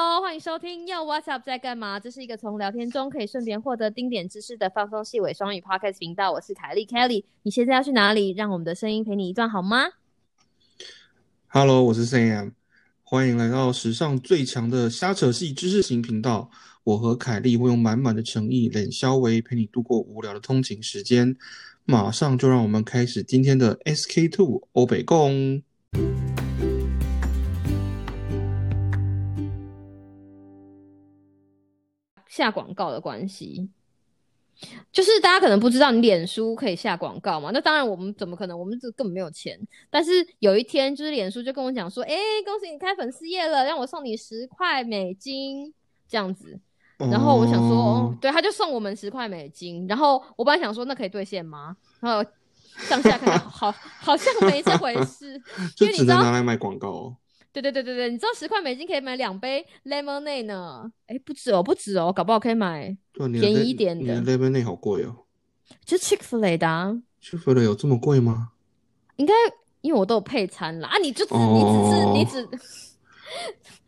Hello，欢迎收听又 What's Up 在干嘛？这是一个从聊天中可以顺便获得丁点知识的放松细尾双语 Podcast 频道。我是凯莉 Kelly，你现在要去哪里？让我们的声音陪你一段好吗？Hello，我是 Sam，欢迎来到史上最强的瞎扯戏知识型频道。我和凯莉会用满满的诚意、冷消维陪你度过无聊的通勤时间。马上就让我们开始今天的 SK Two 欧北共。下广告的关系，就是大家可能不知道，你脸书可以下广告嘛？那当然，我们怎么可能？我们这根本没有钱。但是有一天，就是脸书就跟我讲说：“哎，恭喜你开粉丝页了，让我送你十块美金，这样子。”然后我想说：“哦，对，他就送我们十块美金。”然后我本来想说：“那可以兑现吗？”然后上下看，好，好像没这回事，就只能拿来卖广告。对对对对对，你知道十块美金可以买两杯 lemonade 呢？哎，不止哦，不止哦，搞不好可以买便宜一点的。lemonade 好贵哦，就 Chick Fil A 的。Chick Fil A 有这么贵吗？应该，因为我都有配餐啦。啊！你就只你只是你只，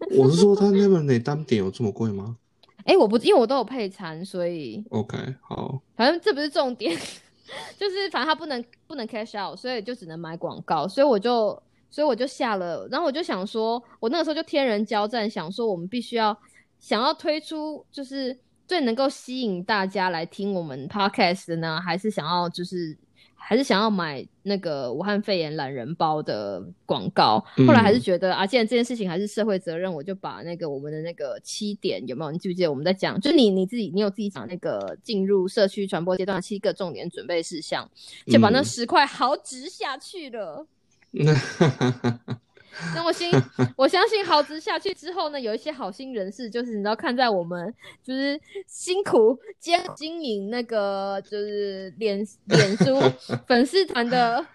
我是说，他 lemonade 单点有这么贵吗？哎，我不，因为我都有配餐，所以 OK 好。反正这不是重点，就是反正他不能不能 cash out，所以就只能买广告，所以我就。所以我就下了，然后我就想说，我那个时候就天人交战，想说我们必须要想要推出就是最能够吸引大家来听我们 podcast 的呢，还是想要就是还是想要买那个武汉肺炎懒人包的广告？后来还是觉得啊，既然这件事情还是社会责任，我就把那个我们的那个七点有没有？你记不记得我们在讲？就你你自己，你有自己讲那个进入社区传播阶段七个重点准备事项，就把那十块豪值下去了。那 那我信，我相信豪子下去之后呢，有一些好心人士，就是你知道，看在我们就是辛苦兼经营那个就是脸脸书 粉丝团的，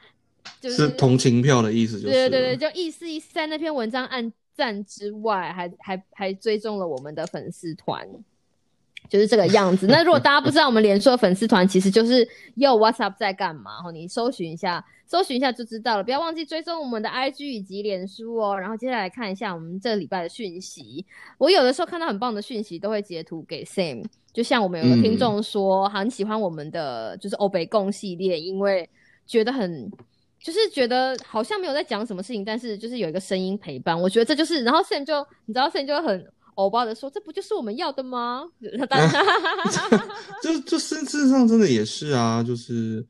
就是同情票的意思，就是对对对，就意思意思，在那篇文章按赞之外，还还还追踪了我们的粉丝团。就是这个样子。那如果大家不知道 我们连书的粉丝团，其实就是又 What's Up 在干嘛？后你搜寻一下，搜寻一下就知道了。不要忘记追踪我们的 IG 以及脸书哦。然后接下来看一下我们这个礼拜的讯息。我有的时候看到很棒的讯息，都会截图给 Sam。就像我们有个听众说，很喜欢我们的就是欧北共系列，因为觉得很就是觉得好像没有在讲什么事情，但是就是有一个声音陪伴。我觉得这就是，然后 Sam 就你知道 Sam 就很。欧巴的说：“这不就是我们要的吗？”就就事实上真的也是啊，就是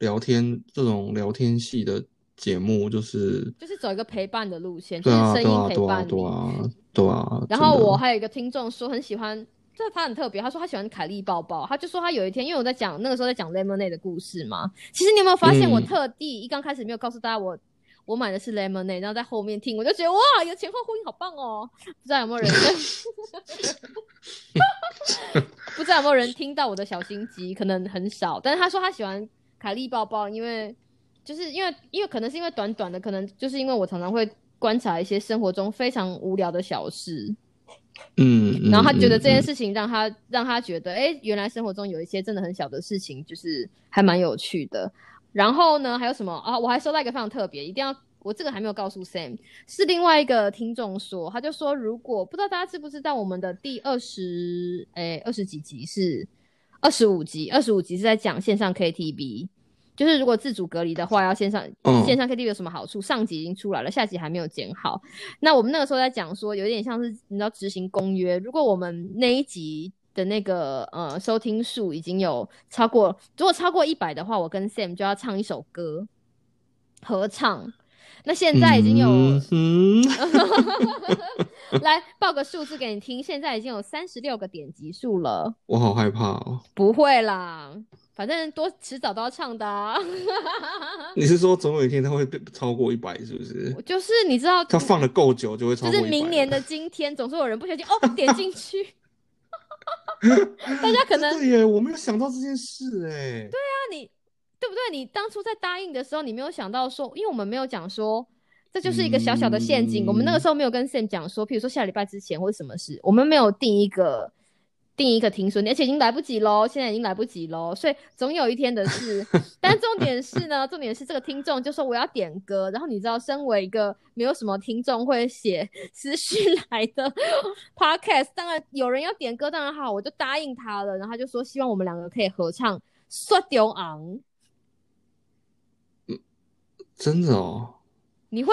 聊天这种聊天系的节目，就是就是走一个陪伴的路线，就是声音陪伴你。对啊，对啊。然后我还有一个听众说很喜欢，这他很特别，他说他喜欢凯莉抱抱，他就说他有一天，因为我在讲那个时候在讲 Lemonade 的故事嘛。其实你有没有发现，我特地一刚开始没有告诉大家我。我买的是 lemonade，然后在后面听，我就觉得哇，有前后呼应，好棒哦！不知道有没有人，不知道有没有人听到我的小心机，可能很少。但是他说他喜欢凯莉抱抱，因为就是因为因为可能是因为短短的，可能就是因为我常常会观察一些生活中非常无聊的小事，嗯，然后他觉得这件事情让他让他觉得，哎，原来生活中有一些真的很小的事情，就是还蛮有趣的。然后呢，还有什么啊？我还收到一个非常特别，一定要我这个还没有告诉 Sam，是另外一个听众说，他就说如果不知道大家知不知道，我们的第二十诶二十几集是二十五集，二十五集是在讲线上 KTV，就是如果自主隔离的话，要线上线上 KTV 有什么好处？上集已经出来了，下集还没有剪好。那我们那个时候在讲说，有点像是你知道执行公约，如果我们那一集。的那个呃收听数已经有超过，如果超过一百的话，我跟 Sam 就要唱一首歌合唱。那现在已经有，嗯 来报个数字给你听，现在已经有三十六个点击数了。我好害怕哦！不会啦，反正多迟早都要唱的。你是说总有一天它会超过一百，是不是？就是你知道，它放的够久就会超过。就是明年的今天，总是有人不小心哦点进去。大家可能对耶，我没有想到这件事哎。对啊，你对不对？你当初在答应的时候，你没有想到说，因为我们没有讲说，这就是一个小小的陷阱。我们那个时候没有跟 Sam 讲说，譬如说下礼拜之前或者什么事，我们没有定一个定一个停损点，而且已经来不及喽，现在已经来不及喽，所以总有一天的事。但重点是呢，重点是这个听众就说我要点歌，然后你知道，身为一个没有什么听众会写私讯来的 podcast，当然有人要点歌，当然好，我就答应他了。然后他就说希望我们两个可以合唱《刷丢昂》，真的哦，你会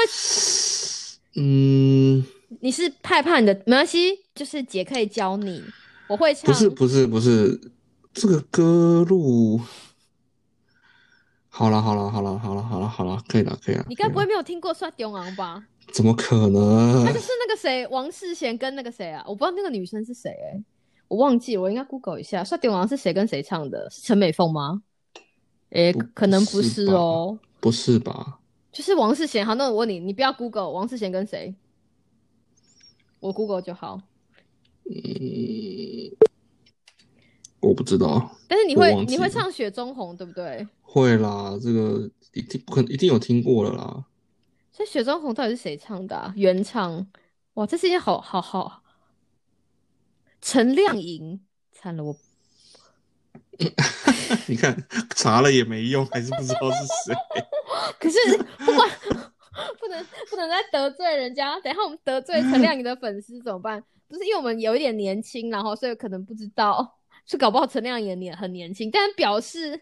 嗯，你是害怕你的没关系，就是姐可以教你，我会唱。不是不是不是，这个歌路，好了好了好了好了好了好了，可以了可以了。你该不会没有听过《刷丢昂》吧？怎么可能那？就是那个谁，王世贤跟那个谁啊，我不知道那个女生是谁哎、我忘记，我应该 Google 一下，《刷丢昂》是谁跟谁唱的？是陈美凤吗？哎、不可能不是哦，不是吧？就是王世贤。好，那我问你，你不要 Google 王世贤跟谁？我 Google 就好。嗯，我不知道，但是你会你会唱《雪中红》对不对？会啦，这个一定不可能一定有听过了啦。所以《雪中红》到底是谁唱的、啊？原唱？哇，这是一件好好好。陈亮莹，惨了我 你看查了也没用，还是不知道是谁。可是不管 不能不能再得罪人家，等一下我们得罪陈亮颖的粉丝怎么办？不是因为我们有一点年轻，然后所以可能不知道，是搞不好陈亮颖也年很年轻，但表示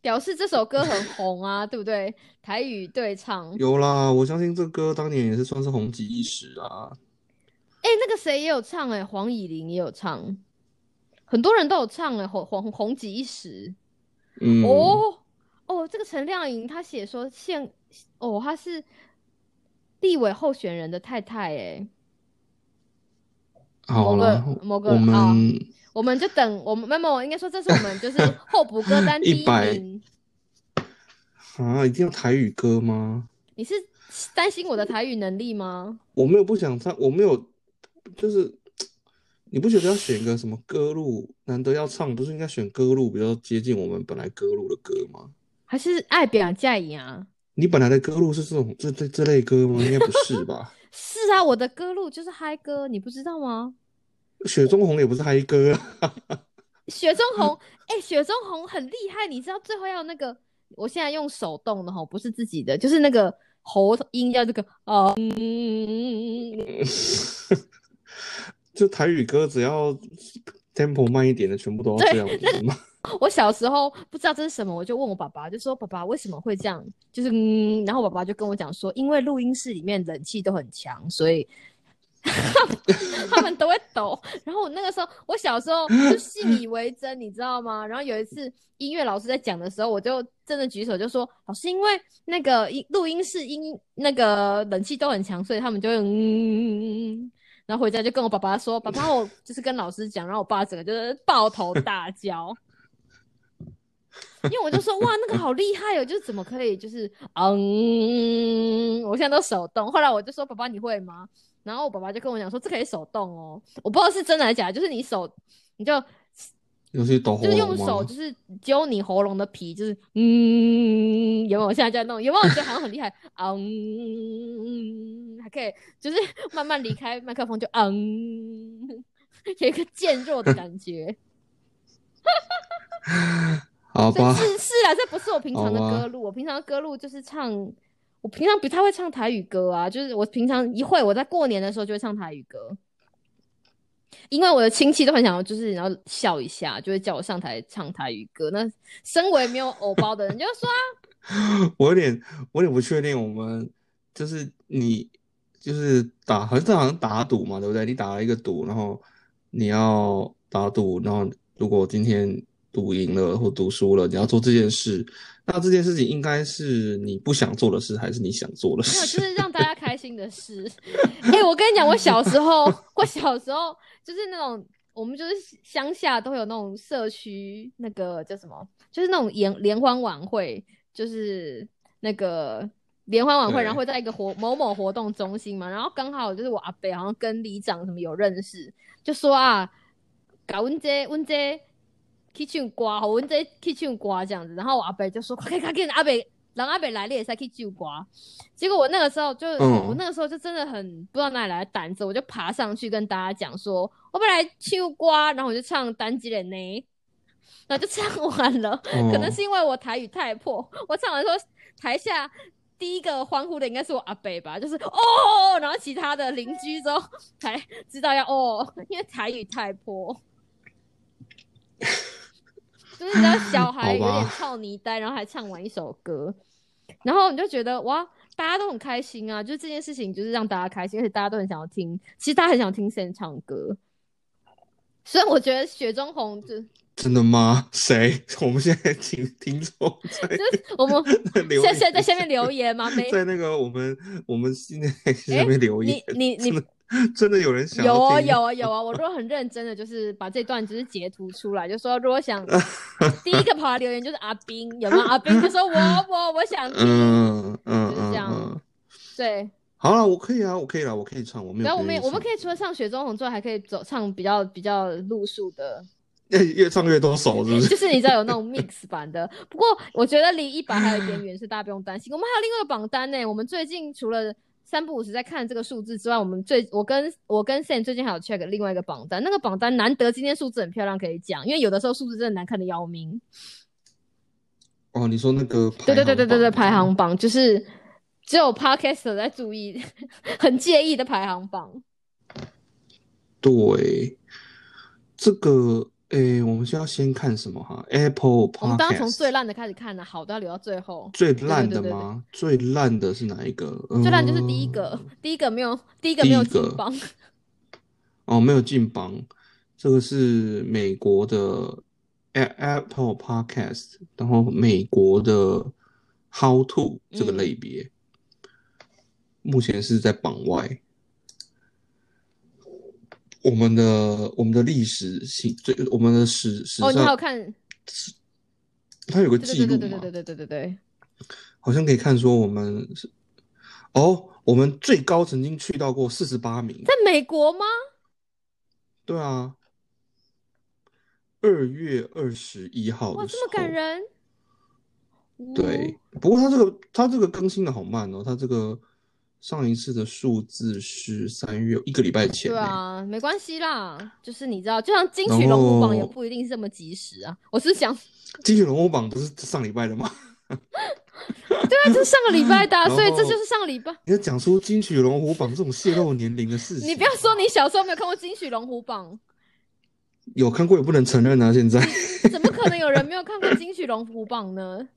表示这首歌很红啊，对不对？台语对唱，有啦，我相信这歌当年也是算是红极一时啊。哎、那个谁也有唱哎、黄以玲也有唱，很多人都有唱哎、红红红极一时。嗯，哦哦，这个陈亮颖她写说现哦，她是立委候选人的太太哎，某好了个，某个我好们我们就等我们没有没有，应该说这是我们就是 候补歌单第一100名。啊，一定要台语歌吗？你是担心我的台语能力吗？我没有不想唱，我没有，就是你不觉得要选个什么歌路？难得要唱，不是应该选歌路比较接近我们本来歌路的歌吗？还是爱表嫁呀？你本来的歌路是这种这这这类歌吗？应该不是吧？是啊，我的歌路就是嗨歌，你不知道吗？雪中红也不是嗨歌啊。雪中红，哎、雪中红很厉害，你知道最后要那个，我现在用手动的哈，不是自己的，就是那个喉音要这个哦，嗯，就台语歌只要 tempo 慢一点的，全部都要这样子吗？我小时候不知道这是什么，我就问我爸爸，就说爸爸为什么会这样？就是嗯，然后我爸爸就跟我讲说，因为录音室里面冷气都很强，所以 他们都会抖。然后我那个时候，我小时候就信以为真，你知道吗？然后有一次音乐老师在讲的时候，我就真的举手就说，老师，因为那个音录音室音那个冷气都很强，所以他们就会嗯。然后回家就跟我爸爸说：“爸爸，我就是跟老师讲。”然后我爸整个就是抱头大叫，因为我就说：“哇，那个好厉害哦！就是怎么可以，就是嗯，我现在都手动。”后来我就说：“爸爸，你会吗？”然后我爸爸就跟我讲说：“这可以手动哦。”我不知道是真的还是假的，就是你手你就尤其抖就是用？手就是揪你喉咙的皮，就是嗯，有没有？我现在在弄，有没有？我觉得好像很厉害，嗯，还可以，就是慢慢离开麦克风就嗯，有一个渐弱的感觉。好吧，是是啊，这不是我平常的歌路，我平常的歌路就是唱，我平常不太会唱台语歌啊，就是我平常一会我在过年的时候就会唱台语歌。因为我的亲戚都很想要，就是然后笑一下，就会叫我上台唱台语歌。那身为没有偶包的人，就说啊，我有点我有点不确定，我们就是你就是打，好像这好像打赌嘛，对不对？你打了一个赌，然后你要打赌，然后如果今天赌赢了或赌输了，你要做这件事，那这件事情应该是你不想做的事，还是你想做的事没有，就？是让大家开心的事。哎、我跟你讲，我小时候，我小时候就是那种，我们就是乡下都会有那种社区那个叫什么，就是那种联联欢晚会，就是那个联欢晚会，然后会在一个活某某活动中心嘛，然后刚好就是我阿伯好像跟里长什么有认识，就说啊，搞阮这阮这去唱歌，好阮这去唱歌这样子，然后我阿伯就说快快快，阿伯狼阿北来了也才可以救瓜。结果我那个时候就，嗯我那个时候就真的很不知道哪里来的胆子，我就爬上去跟大家讲说，我本来秋瓜，然后我就唱单机人呢，然后就唱完了。哦可能是因为我台语太破，我唱完之后，台下第一个欢呼的应该是我阿北吧，就是哦，然后其他的邻居之后才知道要哦，因为台语太破。就是你知道小 孩有点操泥呆，然后还唱完一首歌，然后你就觉得哇，大家都很开心啊！就这件事情就是让大家开心，而且大家都很想要听，其实大家很想听 Sen 唱歌。所以我觉得雪中红就 真的吗？谁？我们现在听听众在就是我们 现在在下面留言吗？没在那个我们我们现在下面留言，你你你 真的有人想有哦有啊有啊！我如果很认真的，就是把这段就是截图出来，就说如果想 第一个跑来留言就是阿斌，有没有？阿斌就说我我我想听，嗯嗯就是这样嗯嗯，对。好了，我可以啊，我可以了，我可以唱，我没有然后我们我们可以除了唱雪中红之外，还可以走唱比较比较路数的，越越唱越多首，是不是？就是是你知道有那种 mix 版的。不过我觉得离一百还有一点远，是大家不用担心。我们还有另外一个榜单呢。我们最近除了三不五时在看这个数字之外，我们最我跟我跟 Sam 最近还有 check 另外一个榜单。那个榜单难得今天数字很漂亮，可以讲，因为有的时候数字真的难看的要命。哦，你说那个对对对对对对，排行榜就是只有 podcaster 在注意，很介意的排行榜。对，这个诶，我们需要先看什么哈？Apple 我们当然从 Podcast 最烂的开始看呢，好的要留到最后。最烂的吗？最烂的是哪一个？最烂就是第一个嗯，第一个没有，第一个没有进榜。哦，没有进榜，这个是美国的 Apple Podcast，然后美国的 How to 这个嗯类别，目前是在榜外。我们的我们的历史性最我们的史史哦，你还有上，看？它有个记录嘛对对对对，对对对对对。好像可以看说我们是哦，我们最高曾经去到过四十八名。在美国吗？对啊，二月二十一号哇，这么感，人。对，不过它这个它这个更新的好慢哦，它这个上一次的数字是三月一个礼拜前呢。对啊，没关系啦，就是你知道，就像金曲龙虎榜也不一定是这么及时啊。我是想，金曲龙虎榜不是上礼拜的吗？对啊，就是上个礼拜的啊，所以这就是上个礼拜。你要讲出金曲龙虎榜这种泄露年龄的事情，你不要说你小时候没有看过金曲龙虎榜，有看过也不能承认啊！现在怎么可能有人没有看过金曲龙虎榜呢？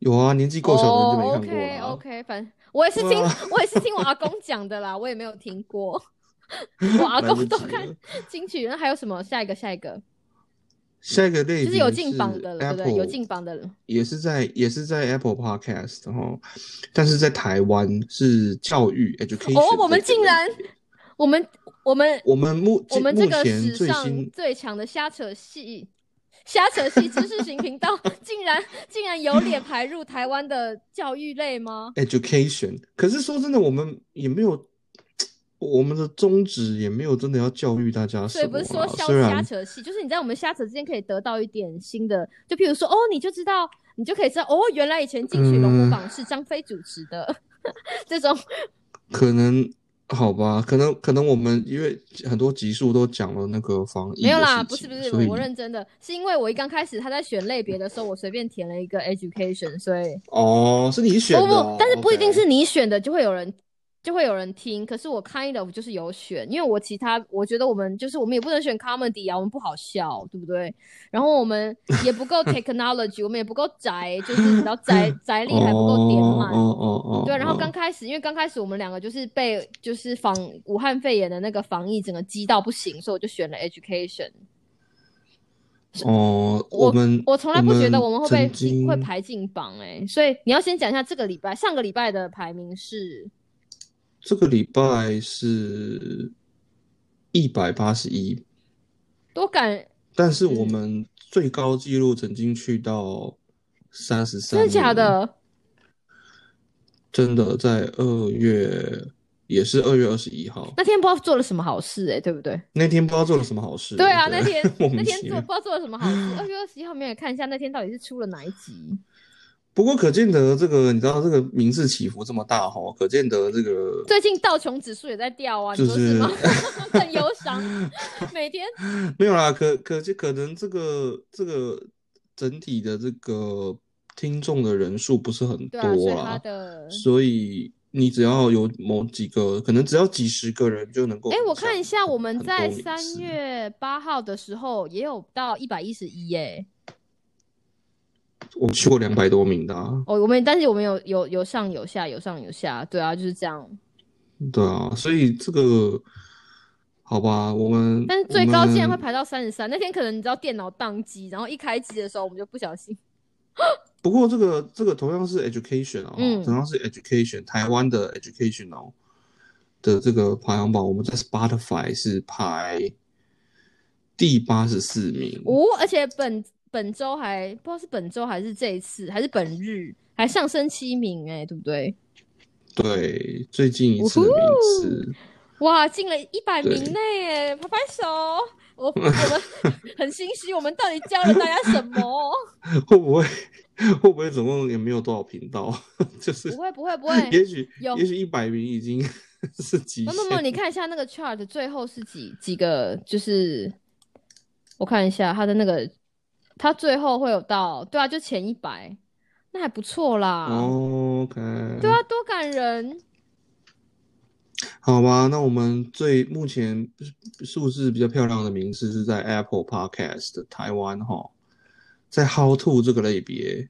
有啊，年纪够小的人就没哦看过，OK。OK，反正我也是听哇，我也是听我阿公讲的啦，我也没有听过。我阿公都看金曲，那还有什么？下一个，下一个，下一个类别就是有进榜的了，对不对？有进榜的了。也是在也是在 Apple Podcast 哈，但是在台湾是教育 education 哦，我们竟然，我们我们我们目我们这个史上最强的瞎扯戏 瞎扯戏知识型频道，竟然竟然有脸排入台湾的教育类吗？education，可是说真的，我们也没有我们的宗旨也没有真的要教育大家所以不什么啊，是说消虽然瞎扯戏，就是你在我们瞎扯之间可以得到一点新的，就譬如说，哦，你就知道，你就可以知道，哦，原来以前金曲龙虎嗯榜是张飞主持的，这种可能好吧，可能可能我们因为很多集数都讲了那个防疫没有啦，不是不是，我认真的，是因为我一刚开始他在选类别的时候，我随便填了一个 education，所以哦，是你选的不不但是不一定是你选的就会有人就会有人听。可是我 kind of 就是有选，因为我其他我觉得我们就是我们也不能选 comedy 啊，我们不好笑，对不对？然后我们也不够 technology，我们也不够宅，就是你知道宅 宅力还不够点满。哦哦哦哦，对，然后哦刚开始，因为刚开始我们两个就是被就是防武汉肺炎的那个防疫整个激到不行，所以我就选了 education。哦，我们我从来不觉得我们会被会排进榜哎、所以你要先讲一下这个礼拜上个礼拜的排名是这个礼拜是一百八十一，多感但是我嗯们最高纪录曾经去到三十三，真的假？的？真的，在二月也是二月二十一号那天不知道做了什么好事哎、对不对？那天，不知道做了什么好事。对啊，那天 莫那天做不知道做了什么好事。二月二十一号没有看一下那天到底是出了哪一集？不过可见得这个，你知道这个名次起伏这么大哈，可见得这个最近道琼指数也在掉啊，就你说是是吗？很忧伤，每天没有啦，可可就可能这个这个整体的这个听众的人数不是很对啊，所多啦，的所以你只要有某几个，可能只要几十个人就能够哎，我看一下，我们在三月八号的时候也有到一百一十一耶。我去过两百多名的、啊，哦，我们但是我们有有有上有下，有上有下，对啊，就是这样。对啊，所以这个好吧，我们但是最高竟然会排到三十三，那天可能你知道电脑宕机，然后一开机的时候我们就不小心。不过这个这个同样是 education 啊，嗯同样是 education，台湾的 educational 的这个排行榜，我们在 Spotify 是排第八十四名。哦，而且本本周还不知道是本周还是这一次还是本日还上升七名，哎，对不对？对，最近一次的名次，哇，进了一百对名内耶，拍拍手！我 我们很心虚，我们到底教了大家什么？会不会会不会总共也没有多少频道？就是不会不会不会，也许有也许一百名已经是极限不不不，你看一下那个 chart 最后是几几个，就是我看一下它的那个，它最后会有到，对啊，就前一百，那还不错啦。OK，对啊，多感人。好吧，那我们最目前数字比较漂亮的名次是在 Apple Podcast 台湾哈，在 How to 这个类别，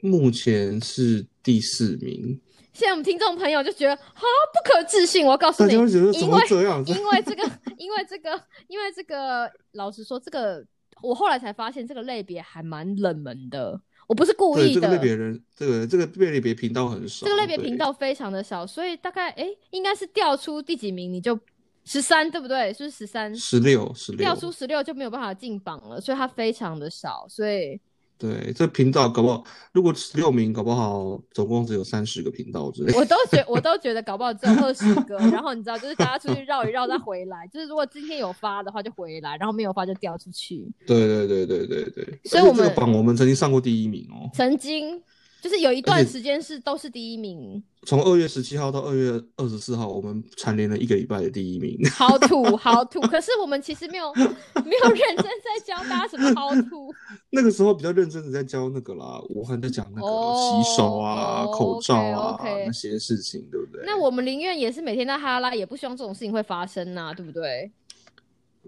目前是第四名。现在我们听众朋友就觉得好，不可置信。我要告诉你，因为？因为这个，因为这个，因为这个，老实说，这个我后来才发现，这个类别还蛮冷门的。我不是故意的，这个类别人，这个这个类别频道很少，这个类别频道非常的少，所以大概哎，应该是调出第几名你就十三，对不对？是不是十三？十六十六调出十六就没有办法进榜了，所以它非常的少，所以对，这频道搞不好，如果十六名，搞不好总共只有三十个频道之类。我都觉我都觉得搞不好只有二十个，然后你知道，就是大家出去绕一绕再回来，就是如果今天有发的话就回来，然后没有发就掉出去。对对对对对对。所以我们这个榜我们曾经上过第一名哦，曾经就是有一段时间是都是第一名，从二月十七号到二月二十四号，我们蝉联了一个礼拜的第一名。好土 好土。可是我们其实没有没有 认真在教大家什么好土。那个时候比较认真的在教那个啦，我还在讲那个哦洗手啊、哦口罩啊那些事情，对不对？那我们宁愿也是每天在哈拉，也不希望这种事情会发生呐、对不对？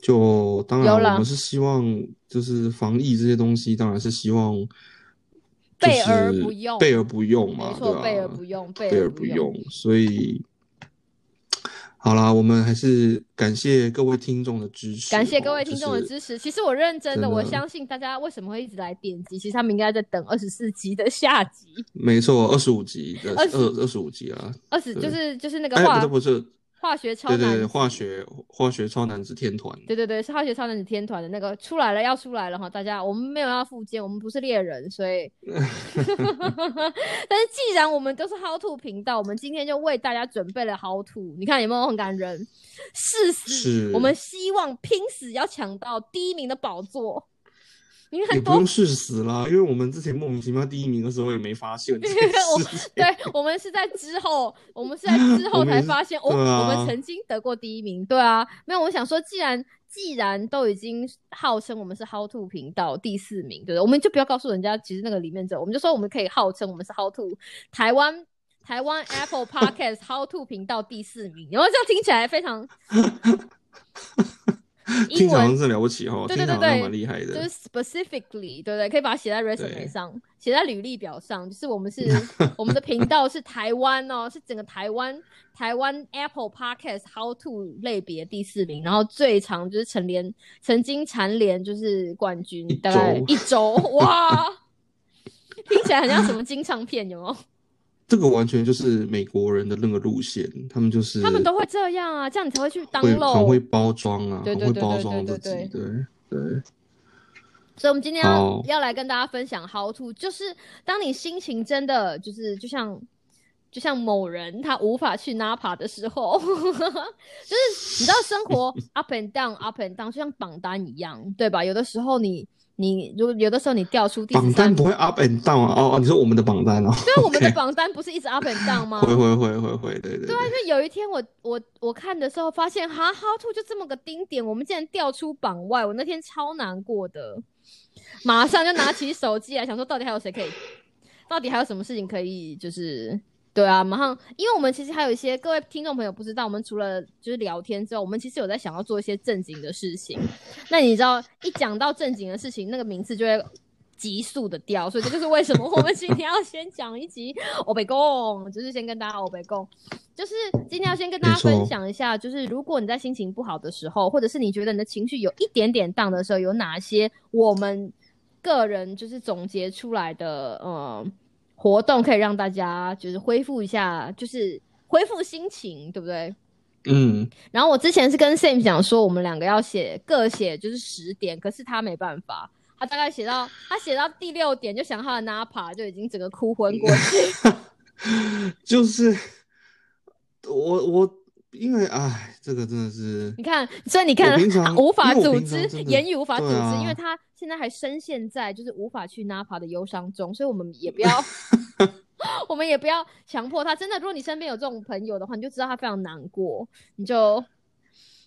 就当然我们是希望，就是防疫这些东西，当然是希望备而不用备而不用嘛，没错？备而不用，备备而不用，所以好啦，我们还是感谢各位听众的支持哦，感谢各位听众的持。支持。其实我认真的，我相信大家为什么会一直来点击，其实他们应该在等二十四集的下集，没错，二十五集的20二二十五集啊，二十就是就是那个哎，化不是不是，化学超对对对，男子化学化学超男子天团，对对对，是化学超男子天团的那个出来了，要出来了哈！大家，我们没有要附件，我们不是猎人，所以 但是既然我们都是 How to 频道，我们今天就为大家准备了 How to，你看有没有很感人？誓死，是我们希望拼死要抢到第一名的宝座。你不用誓死啦，因为我们之前莫名其妙第一名的时候也没发现 我。对我们是在之后，我们是在 之后才发现，哦，对啊我们曾经得过第一名，对啊，没有，我想说，既然既然都已经号称我们是 How to 频道第四名，对不对？我们就不要告诉人家，其实那个里面只有，我们就说我们可以号称我们是 How to 台湾台湾 Apple Podcast How to 频道第四名，然后这样听起来非常英 听起来好像文是了不起哈，对对对蛮厉害的。就是 specifically，对不对？可以把它写在 resume 上，写在履历表上。就是我们是 我们的频道是台湾哦，是整个台湾台湾 Apple Podcast How to 类别第四名，然后最长就是蝉联曾经蝉联就是冠军，大概一周哇，听起来很像什么金唱片，有没有？这个完全就是美国人的那个路线，他们就是他们都会这样啊，这样你才会去当会很会。包装啊，对对很会包对对对装自己，对对对。所以，我们今天要好要来跟大家分享 how to，就是当你心情真的就是就像就像某人他无法去 Napa 的时候，就是你知道生活 up and down up and down，就像榜单一样，对吧？有的时候你你如果有的时候你掉出第榜单不会 up and down 啊？哦哦，你说我们的榜单哦？对啊，我们的榜单不是一直 up and down 吗？会会会会会，对对对啊，因为有一天我我我看的时候发现，哈，How to 就这么个丁点，我们竟然掉出榜外，我那天超难过的，马上就拿起手机来想说，到底还有谁可以，到底还有什么事情可以，就是对啊，马上，因为我们其实还有一些各位听众朋友不知道，我们除了就是聊天之后，我们其实有在想要做一些正经的事情。那你知道，一讲到正经的事情，那个名次就会急速的掉，所以这就是为什么我们今天要先讲一集欧北贡，就是先跟大家欧北贡，就是今天要先跟大家分享一下，就是如果你在心情不好的时候，或者是你觉得你的情绪有一点点荡的时候，有哪些我们个人就是总结出来的呃活动，可以让大家就是恢复一下，就是恢复心情，对不对？嗯，然后我之前是跟 Sam 讲说，我们两个要写各写就是十点，可是他没办法，他大概写到他写到第六点就想他的 Napa 就已经整个哭昏过去。就是我我因为哎，这个真的是你看，所以你看无法组织言语，无法组织，因为他现在还深陷在就是无法去 Napa 的忧伤中，所以我们也 不要。我们也不要强迫他。真的，如果你身边有这种朋友的话，你就知道他非常难过，你就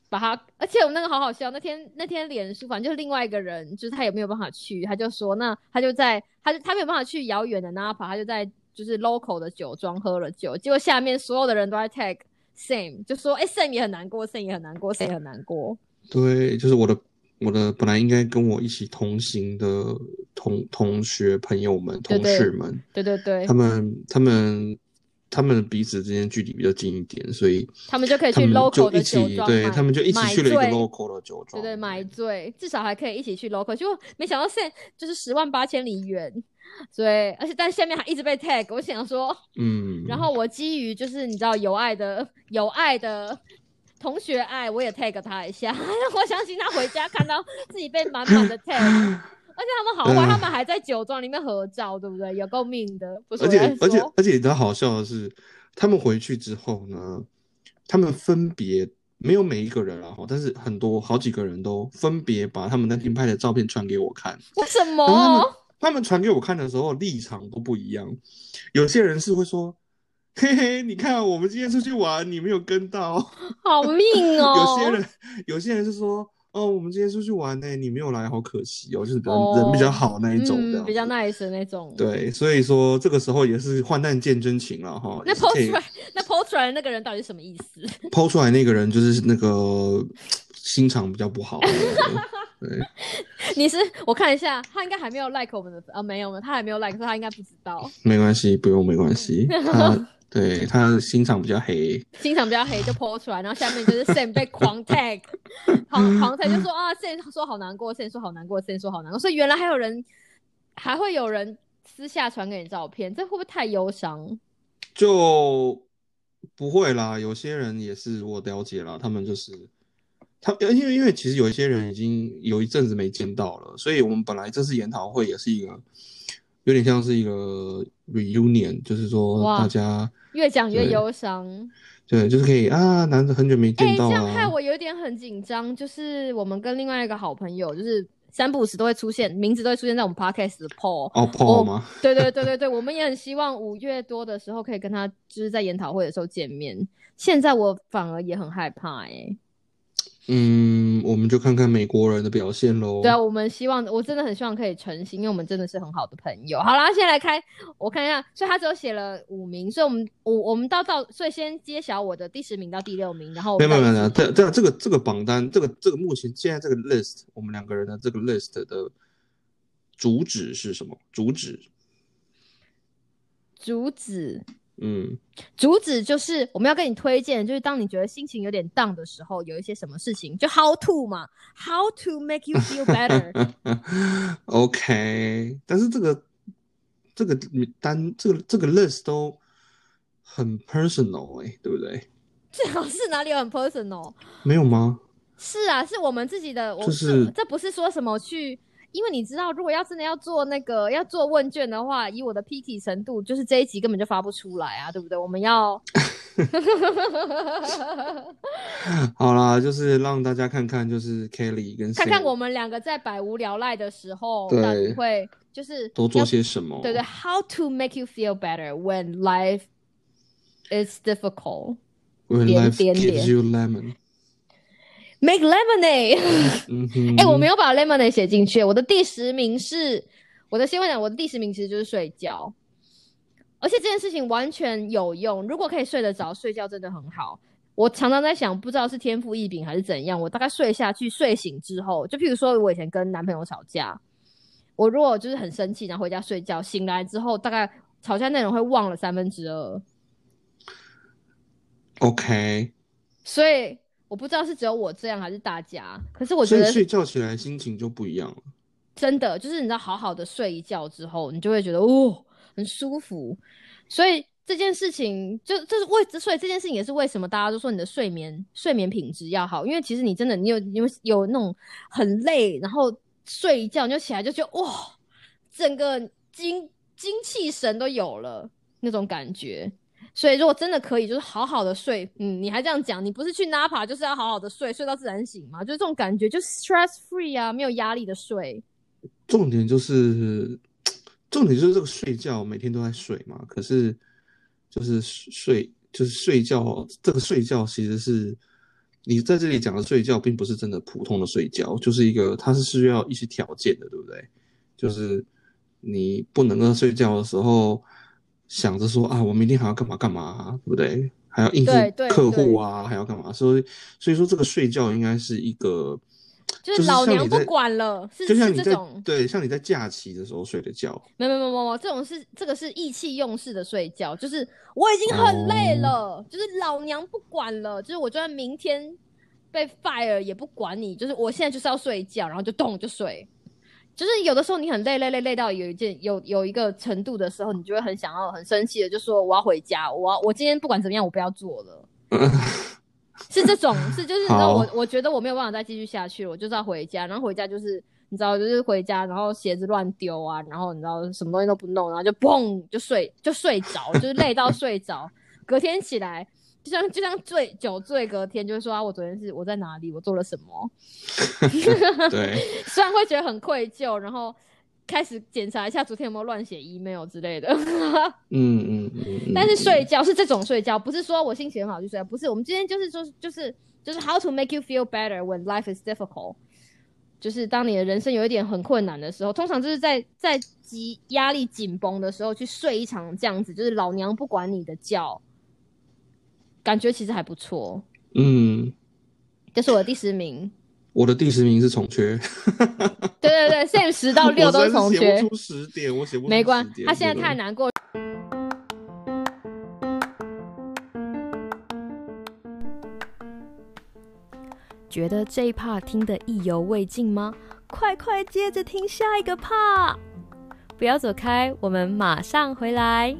把他。而且我们那个好好笑，那天那天脸书，反正就是另外一个人，就是他也没有办法去，他就说，那他就在，他就他没有办法去遥远的 Napa，他就在就是 local 的酒庄喝了酒，结果下面所有的人都在 tag Sam，就说，哎、s a m 也很难过，Sam 也很难过，Sam 也很难过。对，就是我的我的本来应该跟我一起同行的同同学朋友们、同事们，对对对。他，们他们他们彼此之间距离比较近一点，所以他们就可以去 local 就一的酒起，对他们就一起去了一个醉 local 的酒庄，对对，买醉，至少还可以一起去 local，结果没想到 Sam 就是十万八千里远，所以而且但下面还一直被 tag，我想说，嗯，然后我基于就是你知道有爱的有爱的同学爱，我也 tag 他一下，我相信他回家看到自己被满满的 tag，而且他们好坏，嗯他们还在酒庄里面合照，对不对？有够命的，不是而且而且，而且，你好笑的是，他们回去之后呢，他们分别没有每一个人啊，哈但是很多好几个人都分别把他们那天拍的照片传给我看。为什么？他们传给我看的时候立场都不一样，有些人是会说。嘿嘿，你看我们今天出去玩，你没有跟到。好命哦！有些人，有些人是说，哦，我们今天出去玩呢，你没有来，好可惜哦，就是比较、哦人比较好那一种的嗯，比较 nice 的那种。对，所以说这个时候也是患难见真情了哈。那也是可 post 以出来，那 post 出来的那个人到底是什么意思？抛出来那个人就是那个心肠比较不好的，对，你是我看一下，他应该还没有 like 我们的啊，没有没有，他还没有 like，所以他应该不知道。没关系，不用没关系，他对他心肠比较黑，心肠比较黑就 po 出来，然后下面就是 Sam 被狂 tag，狂狂 tag 就说啊，Sam 说好难过，Sam 说好难过，Sam 说好难过，所以原来还有人，还会有人私下传给你照片，这会不会太忧伤？就不会啦。有些人也是我了解啦，他们就是他，因为因为其实有一些人已经有一阵子没见到了，所以我们本来这次研讨会也是一个有点像是一个 reunion，就是说大家越讲越对忧伤。对，就是可以啊，难得很久没哎、见到这样害啊，我有点很紧张。就是我们跟另外一个好朋友，就是三不五时都会出现，名字都会出现在我们 podcast 的 Paul。哦，Paul 吗？对对对对对，我们也很希望五月多的时候可以跟他，就是在研讨会的时候见面。现在我反而也很害怕哎、嗯，我们就看看美国人的表现喽。对啊，我们希望，我真的很希望可以成行，因为我们真的是很好的朋友。好啦，现在来开，我看一下，所以他只有写了五名，所以我们我我们到到，所以先揭晓我的第十名到第六名，然后我没有们没有没有，这这这个这个榜单，这个这个目前现在这个 list，我们两个人的这个 list 的主旨是什么？主旨，主旨。嗯，主旨就是我们要跟你推荐，就是当你觉得心情有点 down 的时候，有一些什么事情，就 how to 嘛，how to make you feel better。OK，但是这个这个单这个这个 list 都很 personal 哎、对不对？最好是哪里有很 personal？没有吗？是啊，是我们自己的，我就是这不是说什么去因为你知道，如果要真的要做那个要做问卷的话，以我的 picky 程度，就是这一集根本就发不出来啊，对不对？我们要 好啦，就是让大家看看，就是 Kelly 跟看看我们两个在百无聊赖的时候，对到底会就是多做些什么。对对，How to make you feel better when life is difficult? When life 点 gives you lemon，Make lemonade。哎、我没有把 lemonade 写进去。我的第十名是，我的先问讲，我的第十名其实就是睡觉，而且这件事情完全有用。如果可以睡得着，睡觉真的很好。我常常在想，不知道是天赋异禀还是怎样，我大概睡下去，睡醒之后，就譬如说我以前跟男朋友吵架，我如果就是很生气，然后回家睡觉，醒来之后，大概吵架内容会忘了三分之二。OK，所以我不知道是只有我这样还是大家，可是我觉得睡觉起来心情就不一样了。真的就是你知道，好好的睡一觉之后，你就会觉得哦很舒服。所以这件事情就这是为，所以这件事情也是为什么大家都说你的睡眠睡眠品质要好，因为其实你真的你有你有有那种很累，然后睡一觉你就起来就觉得哇，整个精精气神都有了那种感觉。所以如果真的可以，就是好好的睡，嗯，你还这样讲，你不是去 Napa 就是要好好的睡，睡到自然醒嘛，就是这种感觉，就 stress free 啊，没有压力的睡。重点就是，重点就是这个睡觉，每天都在睡嘛。可是就是睡，就是睡觉，这个睡觉其实是你在这里讲的睡觉，并不是真的普通的睡觉，就是一个它是需要一些条件的，对不对？就是你不能够睡觉的时候想着说啊，我明天还要干嘛干嘛啊，对不对？还要应付客户啊，还要干嘛？所以所以说这个睡觉应该是一个。就就是老娘不管了，是就像你在是这种，对，像你在假期的时候睡的觉，没有没有没有没，这种是这个是意气用事的睡觉，就是我已经很累了，哦就是老娘不管了，就是我就算明天被 fire 也不管你，就是我现在就是要睡觉，然后就动就睡。就是有的时候你很累累累累到有一件有有一个程度的时候，你就会很想要很生气的，就说我要回家，我要我今天不管怎么样我不要做了。是这种，是就是你知道我我觉得我没有办法再继续下去了，我就是要回家，然后回家就是你知道就是回家，然后鞋子乱丢啊，然后你知道什么东西都不弄，然后就砰就睡就睡着，就是累到睡着，隔天起来就像就像醉酒醉，隔天就会说啊我昨天是我在哪里，我做了什么，对，虽然会觉得很愧疚，然后开始检查一下昨天有没有乱写 email 之类的。嗯嗯但是嗯睡觉是这种睡觉，不是说我心情很好就睡觉，不是。我们今天就是说，就是就是 how to make you feel better when life is difficult，就是当你的人生有一点很困难的时候，通常就是在在极压力紧绷的时候去睡一场这样子，就是老娘不管你的觉，感觉其实还不错。嗯，这是我的第十名，我的第十名是重缺，对对对，Sam 十到六都是重缺出十点，我写不出没关他现在太难过。觉得这一 part 听得意犹未尽吗？快快接着听下一个 part！不要走开，我们马上回来。